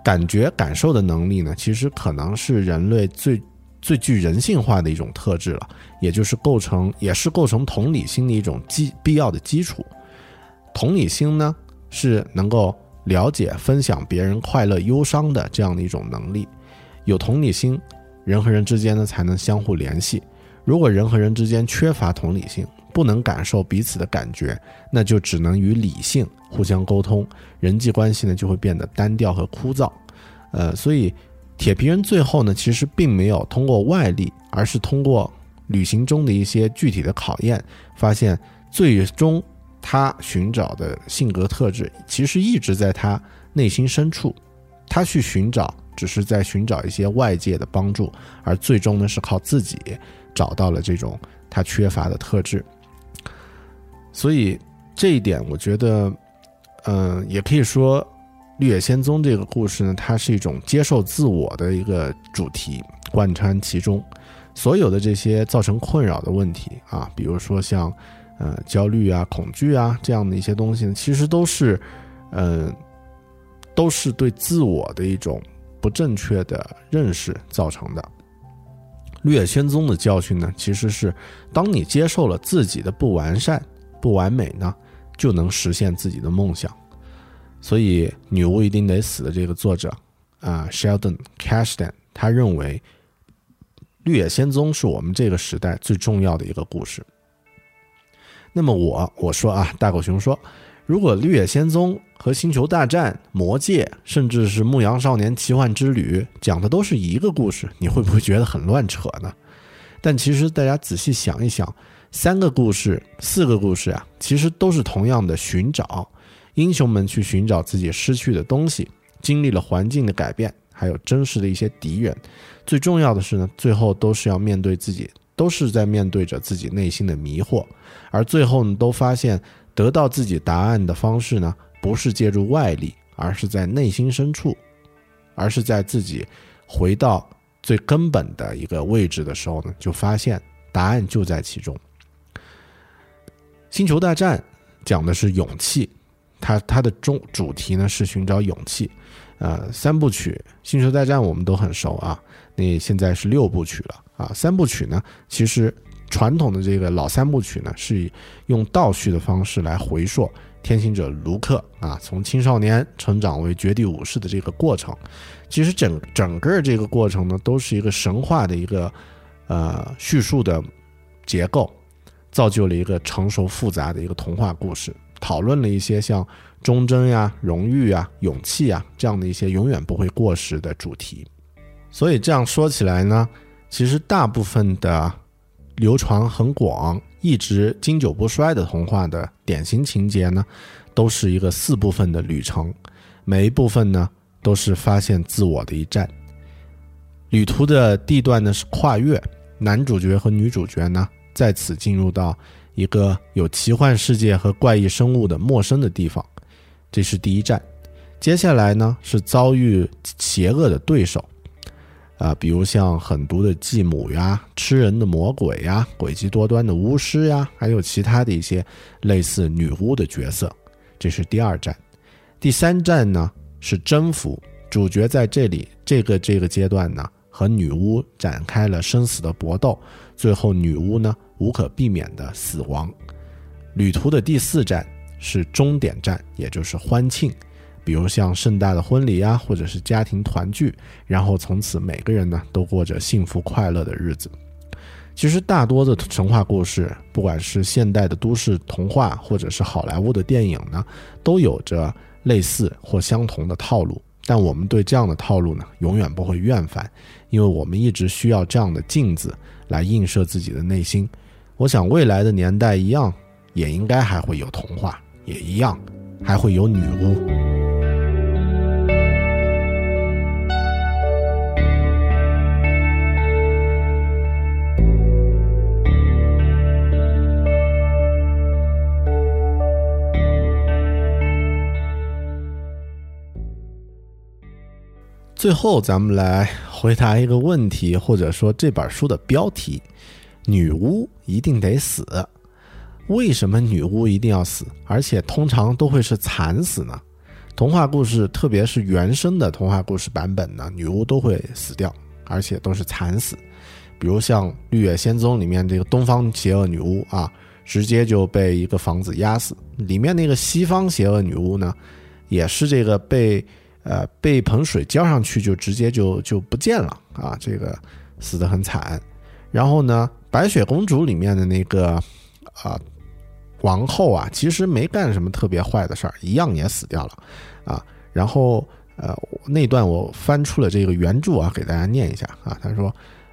Speaker 1: 感觉感受的能力呢，其实可能是人类最最具人性化的一种特质了，也就是构成，也是构成同理心的一种基必要的基础。同理心呢，是能够了解、分享别人快乐、忧伤的这样的一种能力。有同理心，人和人之间呢，才能相互联系。如果人和人之间缺乏同理心，不能感受彼此的感觉，那就只能与理性互相沟通，人际关系呢就会变得单调和枯燥。呃，所以铁皮人最后呢，其实并没有通过外力，而是通过旅行中的一些具体的考验，发现最终他寻找的性格特质，其实一直在他内心深处。他去寻找，只是在寻找一些外界的帮助，而最终呢，是靠自己找到了这种他缺乏的特质。所以这一点，我觉得，嗯，也可以说，《绿野仙踪》这个故事呢，它是一种接受自我的一个主题，贯穿其中。所有的这些造成困扰的问题啊，比如说像，呃，焦虑啊、恐惧啊这样的一些东西呢，其实都是，嗯，都是对自我的一种不正确的认识造成的。《绿野仙踪》的教训呢，其实是当你接受了自己的不完善。不完美呢，就能实现自己的梦想。所以，女巫一定得死的这个作者啊，Sheldon Cashdan，他认为《绿野仙踪》是我们这个时代最重要的一个故事。那么，我我说啊，大狗熊说，如果《绿野仙踪》和《星球大战》《魔戒》甚至是《牧羊少年奇幻之旅》讲的都是一个故事，你会不会觉得很乱扯呢？但其实，大家仔细想一想。三个故事，四个故事啊，其实都是同样的寻找英雄们去寻找自己失去的东西，经历了环境的改变，还有真实的一些敌人。最重要的是呢，最后都是要面对自己，都是在面对着自己内心的迷惑，而最后呢，都发现得到自己答案的方式呢，不是借助外力，而是在内心深处，而是在自己回到最根本的一个位置的时候呢，就发现答案就在其中。星球大战讲的是勇气，它它的中主题呢是寻找勇气。呃，三部曲《星球大战》我们都很熟啊，那现在是六部曲了啊。三部曲呢，其实传统的这个老三部曲呢，是以用倒叙的方式来回溯天行者卢克啊，从青少年成长为绝地武士的这个过程。其实整整个这个过程呢，都是一个神话的一个呃叙述的结构，造就了一个成熟复杂的一个童话故事，讨论了一些像。忠贞呀、荣誉啊、勇气啊，这样的一些永远不会过时的主题。所以这样说起来呢，其实大部分的流传很广、一直经久不衰的童话的典型情节呢，都是一个四部分的旅程。每一部分呢，都是发现自我的一站。旅途的地段呢是跨越，男主角和女主角呢在此进入到一个有奇幻世界和怪异生物的陌生的地方。这是第一站，接下来呢是遭遇邪恶的对手，啊，比如像狠毒的继母呀、吃人的魔鬼呀、诡计多端的巫师呀，还有其他的一些类似女巫的角色。这是第二站，第三站呢是征服，主角在这里这个这个阶段呢和女巫展开了生死的搏斗，最后女巫呢无可避免的死亡。旅途的第四站。是终点站，也就是欢庆，比如像盛大的婚礼啊，或者是家庭团聚，然后从此每个人呢都过着幸福快乐的日子。其实大多的神话故事，不管是现代的都市童话，或者是好莱坞的电影呢，都有着类似或相同的套路。但我们对这样的套路呢，永远不会厌烦，因为我们一直需要这样的镜子来映射自己的内心。我想未来的年代一样，也应该还会有童话。也一样，还会有女巫。最后，咱们来回答一个问题，或者说这本书的标题：女巫一定得死。为什么女巫一定要死，而且通常都会是惨死呢？童话故事，特别是原生的童话故事版本呢，女巫都会死掉，而且都是惨死。比如像《绿野仙踪》里面这个东方邪恶女巫啊，直接就被一个房子压死；里面那个西方邪恶女巫呢，也是这个被呃被盆水浇上去就直接就就不见了啊，这个死得很惨。然后呢，《白雪公主》里面的那个啊。王后啊，其实没干什么特别坏的事儿，一样也死掉了，啊，然后呃那段我翻出了这个原著啊，给大家念一下啊。他说，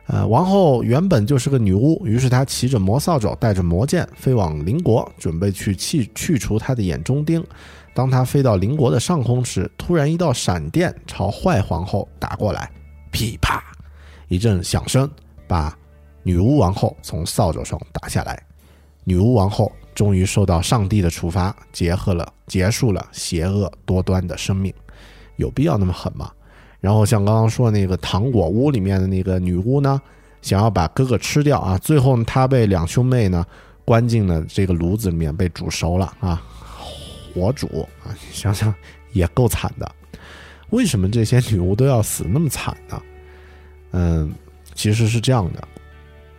Speaker 1: 呃，王后原本就是个女巫，于是她骑着魔扫帚，带着魔剑，飞往邻国，准备去去去除她的眼中钉。当她飞到邻国的上空时，突然一道闪电朝坏皇后打过来，噼啪，一阵响声把女巫王后从扫帚上打下来，女巫王后。终于受到上帝的处罚，结合了结束了邪恶多端的生命，有必要那么狠吗？然后像刚刚说那个糖果屋里面的那个女巫呢，想要把哥哥吃掉啊，最后她被两兄妹呢关进了这个炉子里面被煮熟了啊，火煮啊，想想也够惨的。为什么这些女巫都要死那么惨呢？嗯，其实是这样的，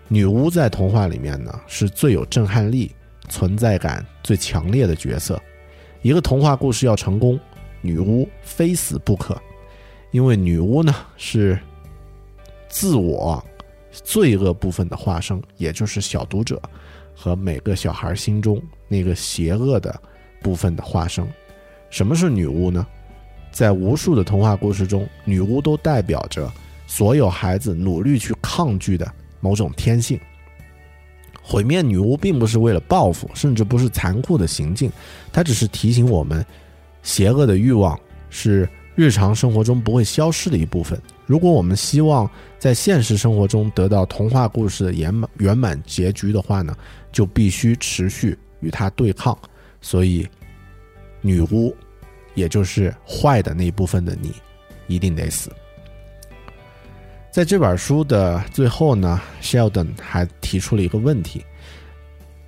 Speaker 1: 女巫在童话里面呢是最有震撼力。存在感最强烈的角色，一个童话故事要成功，女巫非死不可，因为女巫呢是自我罪恶部分的化身，也就是小读者和每个小孩心中那个邪恶的部分的化身。什么是女巫呢？在无数的童话故事中，女巫都代表着所有孩子努力去抗拒的某种天性。毁灭女巫并不是为了报复，甚至不是残酷的行径，它只是提醒我们，邪恶的欲望是日常生活中不会消失的一部分。如果我们希望在现实生活中得到童话故事的圆满圆满结局的话呢，就必须持续与它对抗。所以，女巫，也就是坏的那一部分的你，一定得死。在这本书的最后呢，Sheldon 还提出了一个问题：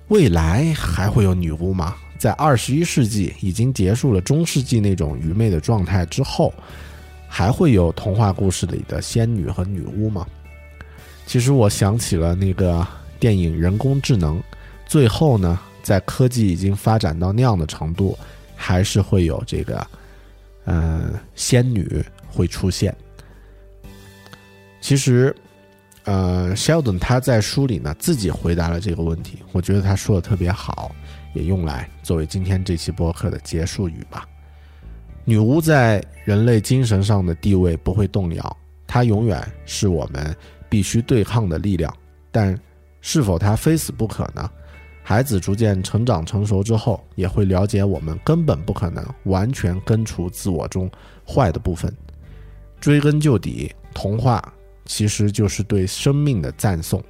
Speaker 1: 未来还会有女巫吗？在二十一世纪已经结束了中世纪那种愚昧的状态之后，还会有童话故事里的仙女和女巫吗？其实我想起了那个电影《人工智能》，最后呢，在科技已经发展到那样的程度，还是会有这个，嗯，仙女会出现。其实，呃，Sheldon 他在书里呢自己回答了这个问题，我觉得他说的特别好，也用来作为今天这期播客的结束语吧。女巫在人类精神上的地位不会动摇，她永远是我们必须对抗的力量。但是否她非死不可呢？孩子逐渐成长成熟之后，也会了解我们根本不可能完全根除自我中坏的部分。追根究底，童话。其实就是对生命的赞颂，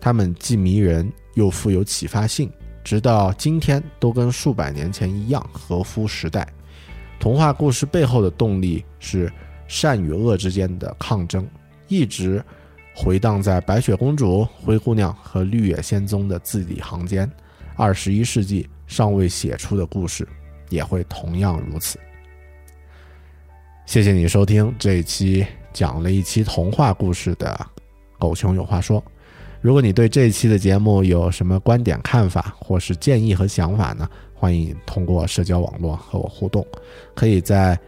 Speaker 1: 它们既迷人又富有启发性，直到今天都跟数百年前一样合乎时代。童话故事背后的动力是善与恶之间的抗争，一直回荡在白雪公主、灰姑娘和绿野仙踪的字里行间。二十一世纪尚未写出的故事，也会同样如此。谢谢你收听这一期。讲了一期童话故事的《狗熊有话说》。如果你对这一期的节目有什么观点、看法，或是建议和想法呢？欢迎通过社交网络和我互动。可以在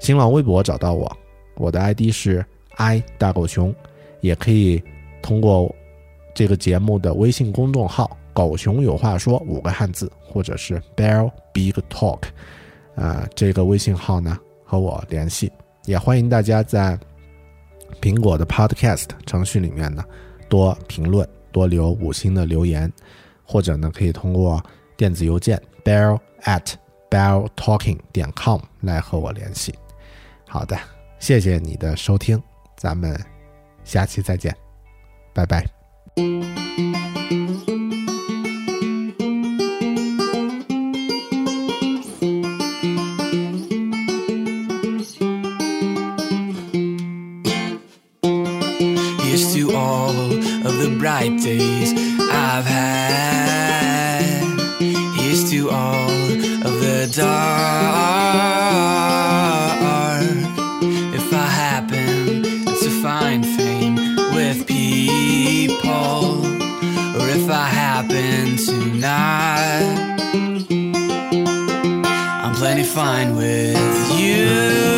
Speaker 1: 新浪微博找到我，我的 ID 是 i 大狗熊。也可以通过这个节目的微信公众号“狗熊有话说”五个汉字，或者是 Bear Big Talk，啊，这个微信号呢和我联系。也欢迎大家在。苹果的 Podcast 程序里面呢，多评论，多留五星的留言，或者呢，可以通过电子邮件 bell at bell talking 点 com 来和我联系。好的，谢谢你的收听，咱们下期再见，拜拜。Bright days I've had. Here's to all of the dark. If I happen to find fame with people, or if I happen to not, I'm plenty fine with you.